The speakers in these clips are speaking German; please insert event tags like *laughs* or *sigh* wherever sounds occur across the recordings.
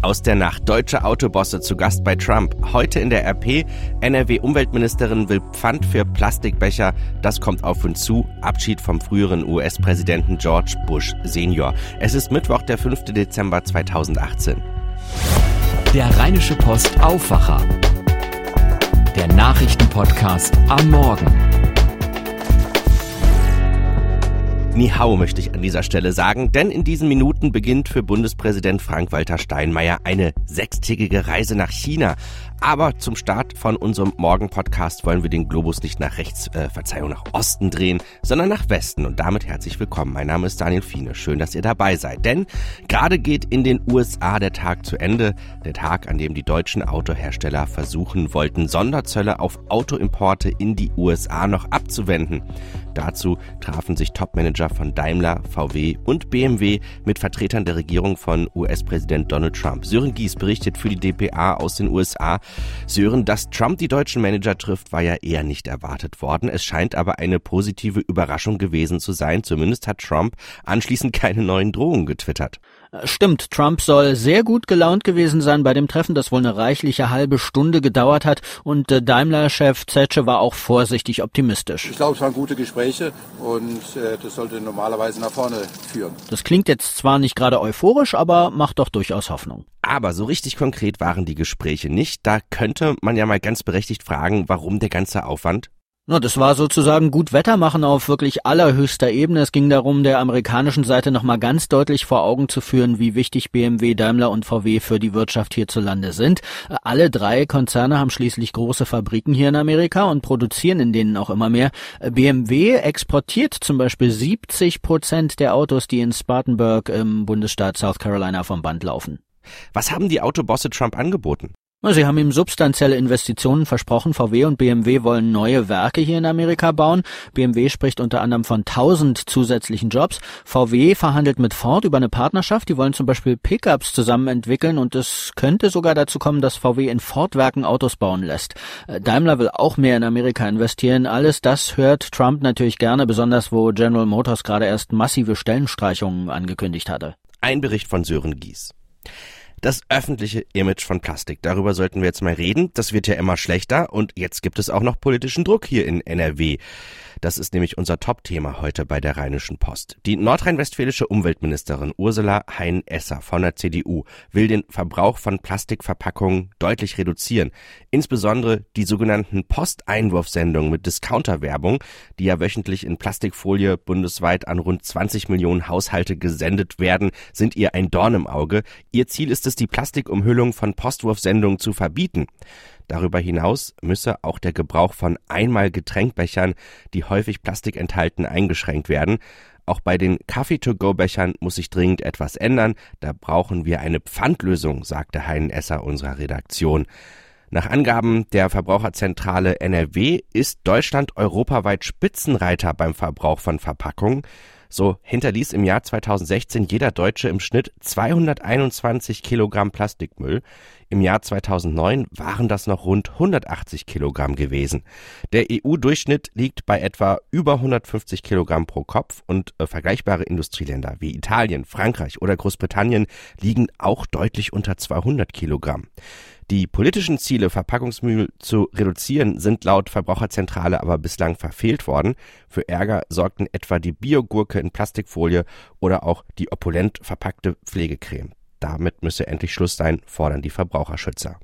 Aus der Nacht. Deutsche Autobosse zu Gast bei Trump. Heute in der RP. NRW-Umweltministerin will Pfand für Plastikbecher. Das kommt auf uns zu. Abschied vom früheren US-Präsidenten George Bush Senior. Es ist Mittwoch, der 5. Dezember 2018. Der Rheinische Post Aufwacher. Der Nachrichtenpodcast am Morgen. Ni hao möchte ich an dieser Stelle sagen, denn in diesen Minuten beginnt für Bundespräsident Frank-Walter Steinmeier eine sechstägige Reise nach China. Aber zum Start von unserem Morgen-Podcast wollen wir den Globus nicht nach rechts, äh, Verzeihung, nach Osten drehen, sondern nach Westen. Und damit herzlich willkommen. Mein Name ist Daniel Fiene. Schön, dass ihr dabei seid. Denn gerade geht in den USA der Tag zu Ende. Der Tag, an dem die deutschen Autohersteller versuchen wollten, Sonderzölle auf Autoimporte in die USA noch abzuwenden. Dazu trafen sich Topmanager von Daimler, VW und BMW mit Vertretern der Regierung von US-Präsident Donald Trump. Sören Gies berichtet für die DPA aus den USA. Sören, dass Trump die deutschen Manager trifft, war ja eher nicht erwartet worden. Es scheint aber eine positive Überraschung gewesen zu sein. Zumindest hat Trump anschließend keine neuen Drohungen getwittert. Äh, stimmt, Trump soll sehr gut gelaunt gewesen sein bei dem Treffen, das wohl eine reichliche halbe Stunde gedauert hat und äh, Daimler-Chef Zetsche war auch vorsichtig optimistisch. Ich glaube, es waren gute Gespräche und äh, das sollte normalerweise nach vorne führen. Das klingt jetzt zwar nicht gerade euphorisch, aber macht doch durchaus Hoffnung. Aber so richtig konkret waren die Gespräche nicht. Da könnte man ja mal ganz berechtigt fragen, warum der ganze Aufwand? Na, das war sozusagen gut Wetter machen auf wirklich allerhöchster Ebene. Es ging darum, der amerikanischen Seite nochmal ganz deutlich vor Augen zu führen, wie wichtig BMW, Daimler und VW für die Wirtschaft hierzulande sind. Alle drei Konzerne haben schließlich große Fabriken hier in Amerika und produzieren in denen auch immer mehr. BMW exportiert zum Beispiel 70 Prozent der Autos, die in Spartanburg im Bundesstaat South Carolina vom Band laufen. Was haben die Autobosse Trump angeboten? Sie haben ihm substanzielle Investitionen versprochen. VW und BMW wollen neue Werke hier in Amerika bauen. BMW spricht unter anderem von 1000 zusätzlichen Jobs. VW verhandelt mit Ford über eine Partnerschaft. Die wollen zum Beispiel Pickups zusammen entwickeln und es könnte sogar dazu kommen, dass VW in Ford-Werken Autos bauen lässt. Äh, Daimler will auch mehr in Amerika investieren. Alles das hört Trump natürlich gerne, besonders wo General Motors gerade erst massive Stellenstreichungen angekündigt hatte. Ein Bericht von Sören Gies. Das öffentliche Image von Plastik. Darüber sollten wir jetzt mal reden. Das wird ja immer schlechter und jetzt gibt es auch noch politischen Druck hier in NRW. Das ist nämlich unser Top-Thema heute bei der Rheinischen Post. Die nordrhein-westfälische Umweltministerin Ursula Hein-Esser von der CDU will den Verbrauch von Plastikverpackungen deutlich reduzieren. Insbesondere die sogenannten Posteinwurfsendungen mit Discounterwerbung, die ja wöchentlich in Plastikfolie bundesweit an rund 20 Millionen Haushalte gesendet werden, sind ihr ein Dorn im Auge. Ihr Ziel ist es, die Plastikumhüllung von Postwurfsendungen zu verbieten. Darüber hinaus müsse auch der Gebrauch von Einmal-Getränkbechern, die häufig Plastik enthalten, eingeschränkt werden. Auch bei den Kaffee-to-go-Bechern muss sich dringend etwas ändern. Da brauchen wir eine Pfandlösung, sagte Heinen Esser unserer Redaktion. Nach Angaben der Verbraucherzentrale NRW ist Deutschland europaweit Spitzenreiter beim Verbrauch von Verpackungen. So hinterließ im Jahr 2016 jeder Deutsche im Schnitt 221 Kilogramm Plastikmüll. Im Jahr 2009 waren das noch rund 180 Kilogramm gewesen. Der EU-Durchschnitt liegt bei etwa über 150 Kilogramm pro Kopf und äh, vergleichbare Industrieländer wie Italien, Frankreich oder Großbritannien liegen auch deutlich unter 200 Kilogramm. Die politischen Ziele, Verpackungsmüll zu reduzieren, sind laut Verbraucherzentrale aber bislang verfehlt worden. Für Ärger sorgten etwa die Biogurke in Plastikfolie oder auch die opulent verpackte Pflegecreme. Damit müsse endlich Schluss sein, fordern die Verbraucherschützer.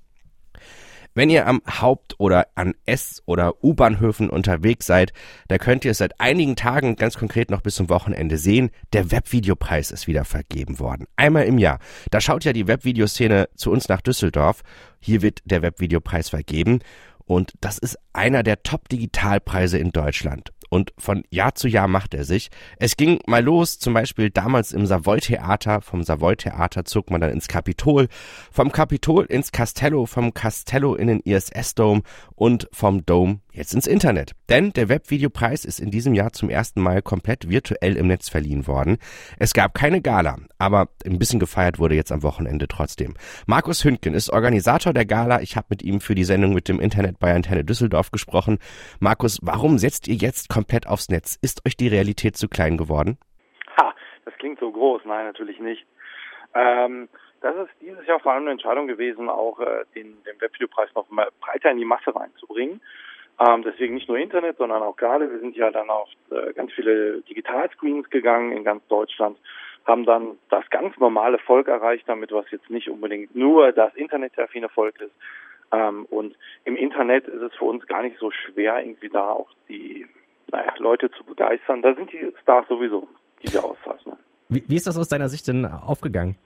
Wenn ihr am Haupt- oder an S- oder U-Bahnhöfen unterwegs seid, da könnt ihr es seit einigen Tagen ganz konkret noch bis zum Wochenende sehen. Der Webvideopreis ist wieder vergeben worden. Einmal im Jahr. Da schaut ja die Webvideoszene zu uns nach Düsseldorf. Hier wird der Webvideopreis vergeben. Und das ist einer der Top-Digitalpreise in Deutschland und von Jahr zu Jahr macht er sich. Es ging mal los, zum Beispiel damals im Savoy-Theater. Vom Savoy-Theater zog man dann ins Kapitol, vom Kapitol ins Castello, vom Castello in den ISS-Dome und vom Dome jetzt ins Internet. Denn der Webvideopreis ist in diesem Jahr zum ersten Mal komplett virtuell im Netz verliehen worden. Es gab keine Gala, aber ein bisschen gefeiert wurde jetzt am Wochenende trotzdem. Markus Hündgen ist Organisator der Gala. Ich habe mit ihm für die Sendung mit dem Internet bei Antenne Düsseldorf gesprochen. Markus, warum setzt ihr jetzt komplett aufs Netz? Ist euch die Realität zu klein geworden? Ha, das klingt so groß. Nein, natürlich nicht. Ähm, das ist dieses Jahr vor allem eine Entscheidung gewesen, auch äh, den, den Webvideopreis noch mal breiter in die Masse reinzubringen. Ähm, deswegen nicht nur Internet, sondern auch gerade, wir sind ja dann auf äh, ganz viele Digitalscreens gegangen in ganz Deutschland, haben dann das ganz normale Volk erreicht damit, was jetzt nicht unbedingt nur das internetaffine Volk ist. Ähm, und im Internet ist es für uns gar nicht so schwer, irgendwie da auch die naja, Leute zu begeistern. Da sind die Stars sowieso, die wir auszeichnen. Wie, wie ist das aus deiner Sicht denn aufgegangen?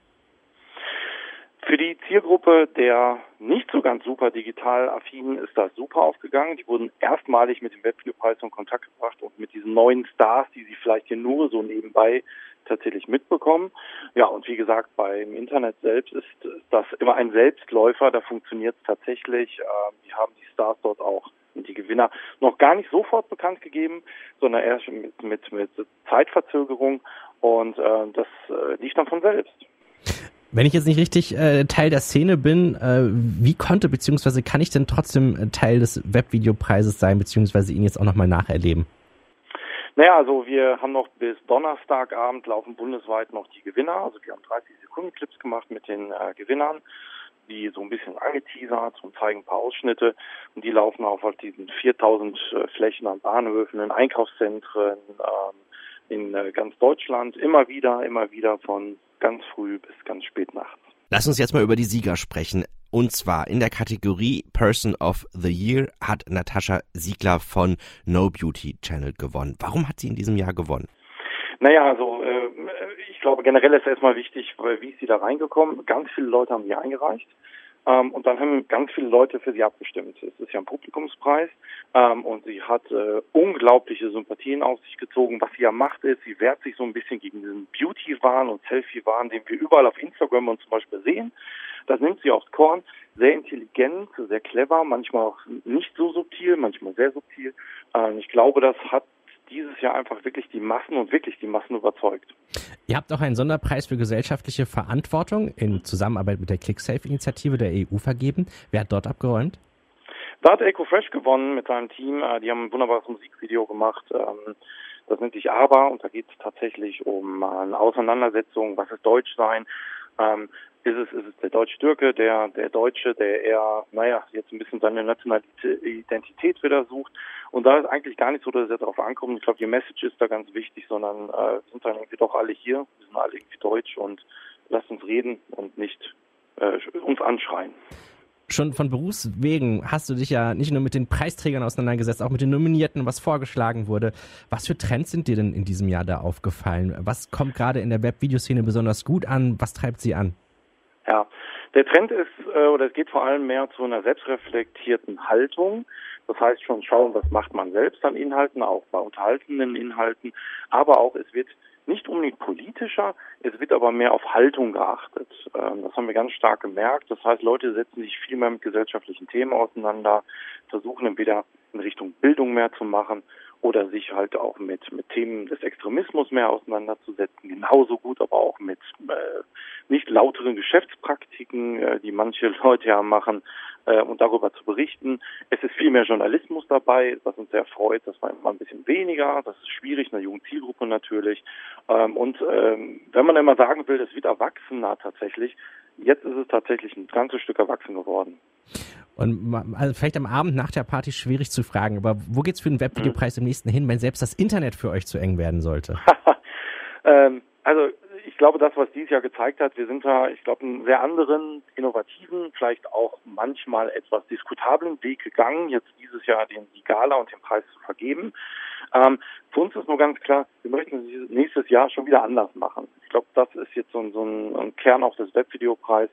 Für die Zielgruppe der nicht so ganz super digital affinen ist das super aufgegangen. Die wurden erstmalig mit dem Webvideopreis in Kontakt gebracht und mit diesen neuen Stars, die sie vielleicht hier nur so nebenbei tatsächlich mitbekommen. Ja, und wie gesagt, beim Internet selbst ist das immer ein Selbstläufer, da funktioniert es tatsächlich. Ähm, die haben die Stars dort auch die Gewinner noch gar nicht sofort bekannt gegeben, sondern erst mit, mit, mit Zeitverzögerung und äh, das äh, liegt dann von selbst. Wenn ich jetzt nicht richtig äh, Teil der Szene bin, äh, wie konnte bzw. kann ich denn trotzdem äh, Teil des Webvideopreises sein bzw. ihn jetzt auch nochmal nacherleben? Naja, also wir haben noch bis Donnerstagabend laufen bundesweit noch die Gewinner. Also wir haben 30 Sekunden Clips gemacht mit den äh, Gewinnern, die so ein bisschen angeteasert und zeigen ein paar Ausschnitte. Und die laufen auf halt diesen 4000 äh, Flächen an Bahnhöfen, in Einkaufszentren, ähm, in äh, ganz Deutschland. Immer wieder, immer wieder von ganz früh bis ganz spät nachts. Lass uns jetzt mal über die Sieger sprechen. Und zwar in der Kategorie Person of the Year hat Natascha Siegler von No Beauty Channel gewonnen. Warum hat sie in diesem Jahr gewonnen? Naja, also äh, ich glaube generell ist erstmal wichtig, wie ist sie da reingekommen. Ganz viele Leute haben sie eingereicht. Ähm, und dann haben ganz viele Leute für sie abgestimmt. Es ist ja ein Publikumspreis ähm, und sie hat äh, unglaubliche Sympathien auf sich gezogen. Was sie ja macht, ist, sie wehrt sich so ein bisschen gegen diesen Beauty-Wahn und Selfie-Wahn, den wir überall auf Instagram und zum Beispiel sehen. Das nimmt sie aufs Korn. Sehr intelligent, sehr clever, manchmal auch nicht so subtil, manchmal sehr subtil. Ähm, ich glaube, das hat dieses Jahr einfach wirklich die Massen und wirklich die Massen überzeugt. Ihr habt auch einen Sonderpreis für gesellschaftliche Verantwortung in Zusammenarbeit mit der ClickSafe-Initiative der EU vergeben. Wer hat dort abgeräumt? Da hat EcoFresh gewonnen mit seinem Team. Äh, die haben ein wunderbares Musikvideo gemacht. Ähm, das nennt sich Aber und da geht es tatsächlich um eine Auseinandersetzung, was ist Deutsch sein. Ist es, ist es der Deutsch-Türke, der, der Deutsche, der eher, naja, jetzt ein bisschen seine nationale Identität wieder sucht. Und da ist eigentlich gar nicht so, dass es darauf ankommt. Ich glaube, die Message ist da ganz wichtig, sondern äh, sind dann irgendwie doch alle hier, wir sind alle irgendwie deutsch und lasst uns reden und nicht äh, uns anschreien. Schon von Berufswegen hast du dich ja nicht nur mit den Preisträgern auseinandergesetzt, auch mit den Nominierten, was vorgeschlagen wurde. Was für Trends sind dir denn in diesem Jahr da aufgefallen? Was kommt gerade in der Webvideoszene besonders gut an? Was treibt sie an? Ja, der Trend ist, äh, oder es geht vor allem mehr zu einer selbstreflektierten Haltung. Das heißt schon schauen, was macht man selbst an Inhalten, auch bei unterhaltenden Inhalten. Aber auch es wird nicht unbedingt politischer, es wird aber mehr auf Haltung geachtet. Ähm, das haben wir ganz stark gemerkt. Das heißt, Leute setzen sich viel mehr mit gesellschaftlichen Themen auseinander, versuchen entweder in Richtung Bildung mehr zu machen oder sich halt auch mit, mit Themen des Extremismus mehr auseinanderzusetzen. Genauso gut aber auch mit äh, nicht lauteren Geschäftspraktiken, äh, die manche *laughs* Leute ja machen, äh, und darüber zu berichten. Es ist viel mehr Journalismus dabei, was uns sehr freut. Das war immer ein bisschen weniger. Das ist schwierig, eine junge Zielgruppe natürlich. Ähm, und ähm, wenn man immer sagen will, es wird erwachsener tatsächlich, jetzt ist es tatsächlich ein ganzes Stück erwachsen geworden. Und also vielleicht am Abend nach der Party schwierig zu fragen, aber wo geht's für den Webvideopreis im nächsten hin, wenn selbst das Internet für euch zu eng werden sollte? *laughs* ähm, also glaube, das, was dieses Jahr gezeigt hat, wir sind da, ich glaube, einen sehr anderen, innovativen, vielleicht auch manchmal etwas diskutablen Weg gegangen, jetzt dieses Jahr den die Gala und den Preis zu vergeben. Ähm, für uns ist nur ganz klar, wir möchten es nächstes Jahr schon wieder anders machen. Ich glaube, das ist jetzt so ein, so ein Kern auch des Webvideopreis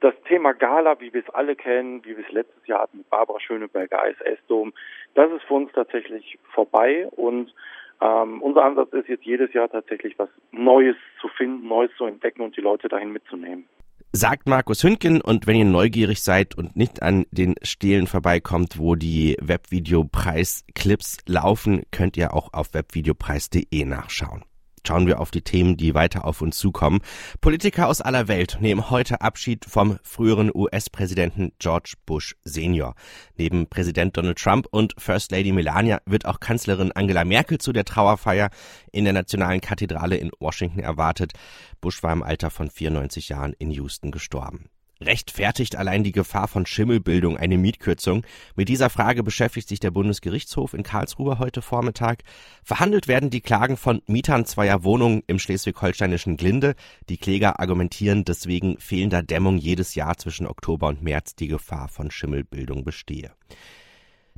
das Thema Gala, wie wir es alle kennen, wie wir es letztes Jahr hatten mit Barbara Schöneberger, ISS-Dom, das ist für uns tatsächlich vorbei und ähm, unser Ansatz ist jetzt jedes Jahr tatsächlich was Neues zu finden, Neues zu entdecken und die Leute dahin mitzunehmen. Sagt Markus Hündgen und wenn ihr neugierig seid und nicht an den Stelen vorbeikommt, wo die Webvideopreis-Clips laufen, könnt ihr auch auf webvideopreis.de nachschauen. Schauen wir auf die Themen, die weiter auf uns zukommen. Politiker aus aller Welt nehmen heute Abschied vom früheren US-Präsidenten George Bush Senior. Neben Präsident Donald Trump und First Lady Melania wird auch Kanzlerin Angela Merkel zu der Trauerfeier in der Nationalen Kathedrale in Washington erwartet. Bush war im Alter von 94 Jahren in Houston gestorben. Rechtfertigt allein die Gefahr von Schimmelbildung eine Mietkürzung? Mit dieser Frage beschäftigt sich der Bundesgerichtshof in Karlsruhe heute Vormittag. Verhandelt werden die Klagen von Mietern zweier Wohnungen im schleswig-holsteinischen Glinde. Die Kläger argumentieren, deswegen fehlender Dämmung jedes Jahr zwischen Oktober und März die Gefahr von Schimmelbildung bestehe.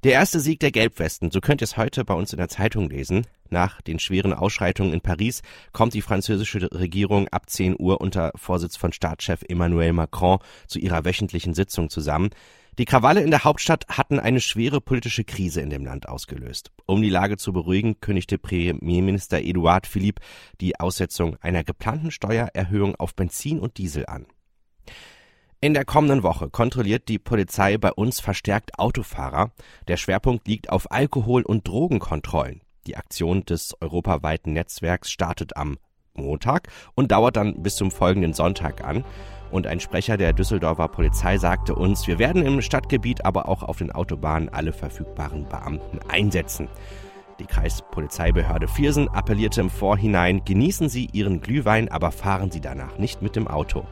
Der erste Sieg der Gelbwesten, so könnt ihr es heute bei uns in der Zeitung lesen. Nach den schweren Ausschreitungen in Paris kommt die französische Regierung ab 10 Uhr unter Vorsitz von Staatschef Emmanuel Macron zu ihrer wöchentlichen Sitzung zusammen. Die Krawalle in der Hauptstadt hatten eine schwere politische Krise in dem Land ausgelöst. Um die Lage zu beruhigen, kündigte Premierminister Edouard Philippe die Aussetzung einer geplanten Steuererhöhung auf Benzin und Diesel an. In der kommenden Woche kontrolliert die Polizei bei uns verstärkt Autofahrer. Der Schwerpunkt liegt auf Alkohol- und Drogenkontrollen. Die Aktion des europaweiten Netzwerks startet am Montag und dauert dann bis zum folgenden Sonntag an. Und ein Sprecher der Düsseldorfer Polizei sagte uns, wir werden im Stadtgebiet, aber auch auf den Autobahnen alle verfügbaren Beamten einsetzen. Die Kreispolizeibehörde Viersen appellierte im Vorhinein, genießen Sie Ihren Glühwein, aber fahren Sie danach nicht mit dem Auto.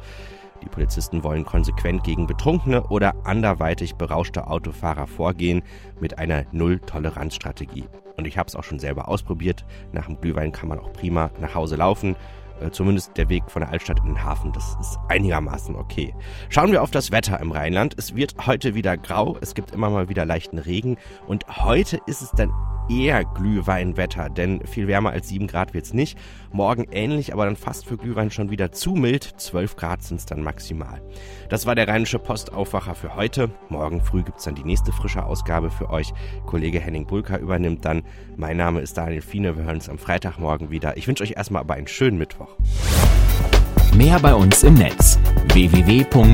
Die Polizisten wollen konsequent gegen betrunkene oder anderweitig berauschte Autofahrer vorgehen mit einer Null-Toleranz-Strategie. Und ich habe es auch schon selber ausprobiert. Nach dem Glühwein kann man auch prima nach Hause laufen. Äh, zumindest der Weg von der Altstadt in den Hafen, das ist einigermaßen okay. Schauen wir auf das Wetter im Rheinland. Es wird heute wieder grau, es gibt immer mal wieder leichten Regen und heute ist es dann eher Glühweinwetter, denn viel wärmer als 7 Grad wird's nicht. Morgen ähnlich, aber dann fast für Glühwein schon wieder zu mild. 12 Grad sind's dann maximal. Das war der Rheinische Postaufwacher für heute. Morgen früh gibt's dann die nächste frische Ausgabe für euch. Kollege Henning Bulka übernimmt dann. Mein Name ist Daniel Fiene. Wir hören uns am Freitagmorgen wieder. Ich wünsche euch erstmal aber einen schönen Mittwoch. Mehr bei uns im Netz www.rp-online.de